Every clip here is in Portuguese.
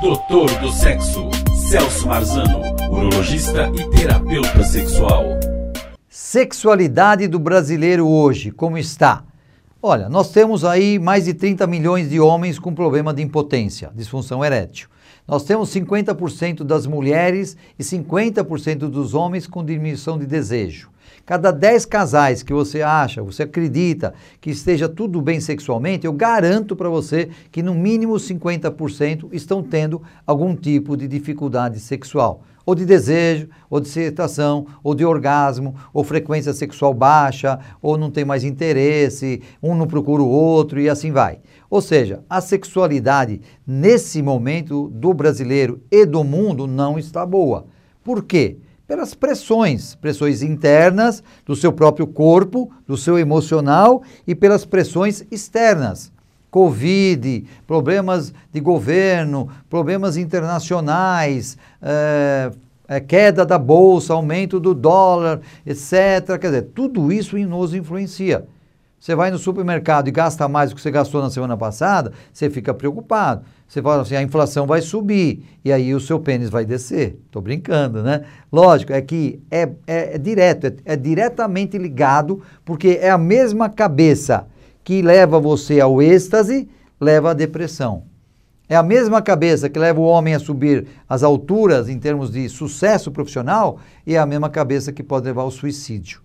Doutor do Sexo, Celso Marzano, urologista e terapeuta sexual. Sexualidade do brasileiro hoje, como está? Olha, nós temos aí mais de 30 milhões de homens com problema de impotência, disfunção erétil. Nós temos 50% das mulheres e 50% dos homens com diminuição de desejo. Cada 10 casais que você acha, você acredita que esteja tudo bem sexualmente, eu garanto para você que no mínimo 50% estão tendo algum tipo de dificuldade sexual ou de desejo, ou de excitação, ou de orgasmo, ou frequência sexual baixa, ou não tem mais interesse, um não procura o outro e assim vai. Ou seja, a sexualidade nesse momento do brasileiro e do mundo não está boa. Por quê? Pelas pressões, pressões internas do seu próprio corpo, do seu emocional e pelas pressões externas. Covid, problemas de governo, problemas internacionais, é, é, queda da bolsa, aumento do dólar, etc. Quer dizer, tudo isso nos influencia. Você vai no supermercado e gasta mais do que você gastou na semana passada, você fica preocupado. Você fala assim, a inflação vai subir e aí o seu pênis vai descer. Estou brincando, né? Lógico, é que é, é, é direto, é, é diretamente ligado, porque é a mesma cabeça que leva você ao êxtase, leva à depressão. É a mesma cabeça que leva o homem a subir as alturas em termos de sucesso profissional e é a mesma cabeça que pode levar ao suicídio.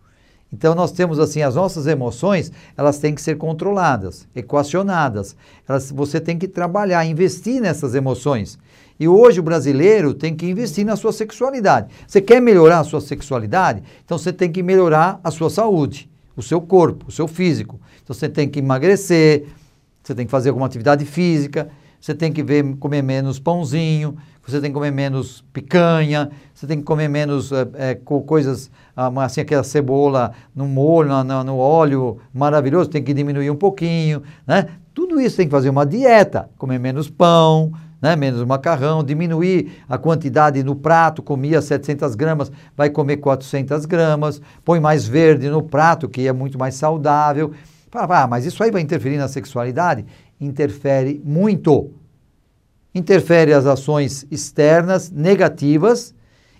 Então nós temos assim as nossas emoções, elas têm que ser controladas, equacionadas. Elas, você tem que trabalhar, investir nessas emoções. E hoje o brasileiro tem que investir na sua sexualidade. Você quer melhorar a sua sexualidade? Então você tem que melhorar a sua saúde, o seu corpo, o seu físico. Então você tem que emagrecer, você tem que fazer alguma atividade física, você tem que ver, comer menos pãozinho, você tem que comer menos picanha, você tem que comer menos é, é, coisas, ah, assim, aquela cebola no molho, no, no, óleo maravilhoso, tem que diminuir um pouquinho, né? Tudo isso tem que fazer uma dieta, comer menos pão, né? menos macarrão, diminuir a quantidade no prato, comia 700 gramas, vai comer 400 gramas, põe mais verde no prato, que é muito mais saudável. Ah, mas isso aí vai interferir na sexualidade? Interfere muito interfere as ações externas negativas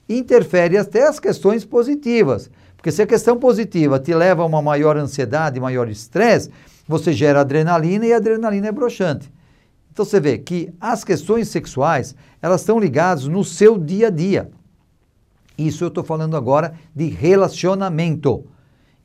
interfere até as questões positivas. Porque se a questão positiva te leva a uma maior ansiedade, maior estresse, você gera adrenalina e a adrenalina é broxante. Então você vê que as questões sexuais, elas estão ligadas no seu dia a dia. Isso eu estou falando agora de relacionamento.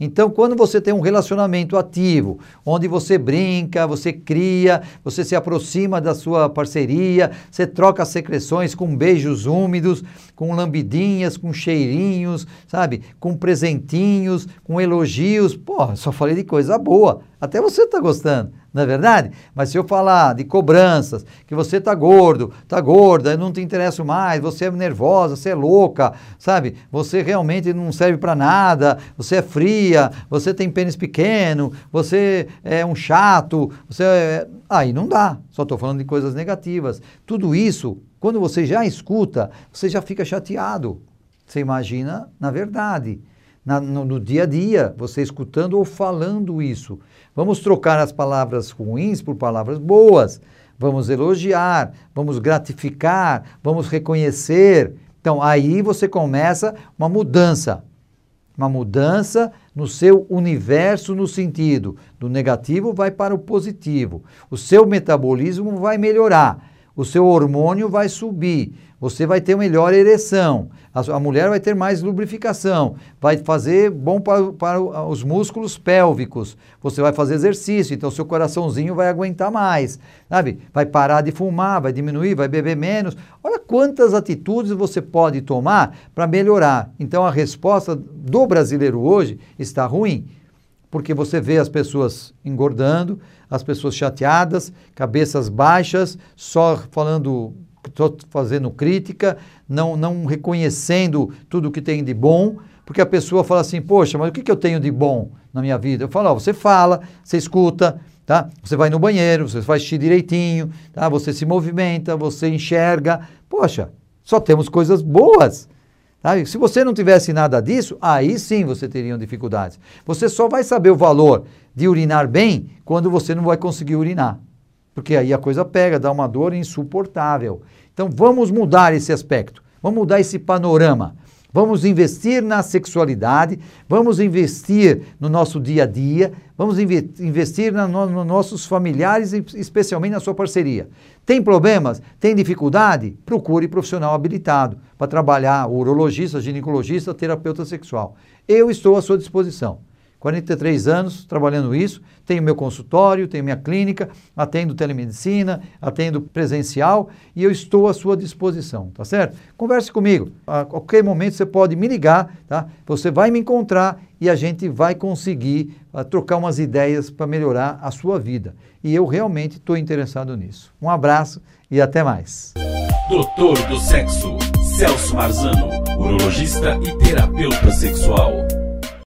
Então, quando você tem um relacionamento ativo, onde você brinca, você cria, você se aproxima da sua parceria, você troca secreções com beijos úmidos, com lambidinhas, com cheirinhos, sabe? Com presentinhos, com elogios. Pô, só falei de coisa boa. Até você está gostando não é verdade? Mas se eu falar de cobranças, que você está gordo, está gorda, eu não te interesso mais, você é nervosa, você é louca, sabe? Você realmente não serve para nada, você é fria, você tem pênis pequeno, você é um chato, você é... Aí não dá, só estou falando de coisas negativas. Tudo isso, quando você já escuta, você já fica chateado. Você imagina na verdade na, no, no, dia a dia, você escutando ou falando isso. Vamos trocar as palavras ruins por palavras boas. Vamos elogiar, vamos gratificar, vamos reconhecer. Então, aí você começa uma mudança. Uma mudança no seu universo, no sentido do negativo vai para o positivo. O seu metabolismo vai melhorar, o seu hormônio vai subir, você vai ter melhor ereção, a, a mulher vai ter mais lubrificação, vai fazer bom para, para os músculos pélvicos, você vai fazer exercício, então seu coraçãozinho vai aguentar mais, sabe? Vai parar de fumar, vai diminuir, vai beber menos. Olha quantas atitudes você pode tomar para melhorar. Então a resposta do brasileiro hoje está ruim porque você vê as pessoas engordando, as pessoas chateadas, cabeças baixas, só falando estou fazendo crítica, não, não reconhecendo tudo que tem de bom, porque a pessoa fala assim, poxa, mas o que, que eu tenho de bom na minha vida? Eu falo, ó, você fala, você escuta, tá? Você vai no banheiro, você faz xixi direitinho, tá? Você se movimenta, você enxerga. Poxa, só temos coisas boas. Tá? Se você não tivesse nada disso, aí sim você teria dificuldades. Você só vai saber o valor de urinar bem quando você não vai conseguir urinar. porque aí a coisa pega, dá uma dor insuportável. Então vamos mudar esse aspecto, vamos mudar esse panorama. Vamos investir na sexualidade, vamos investir no nosso dia a dia, vamos investir nos no nossos familiares, especialmente na sua parceria. Tem problemas? Tem dificuldade? Procure profissional habilitado para trabalhar, urologista, ginecologista, terapeuta sexual. Eu estou à sua disposição. 43 anos trabalhando isso, tenho meu consultório, tenho minha clínica, atendo telemedicina, atendo presencial e eu estou à sua disposição, tá certo? Converse comigo. A qualquer momento você pode me ligar, tá? Você vai me encontrar e a gente vai conseguir uh, trocar umas ideias para melhorar a sua vida. E eu realmente estou interessado nisso. Um abraço e até mais. Doutor do Sexo, Celso Marzano, urologista e terapeuta sexual.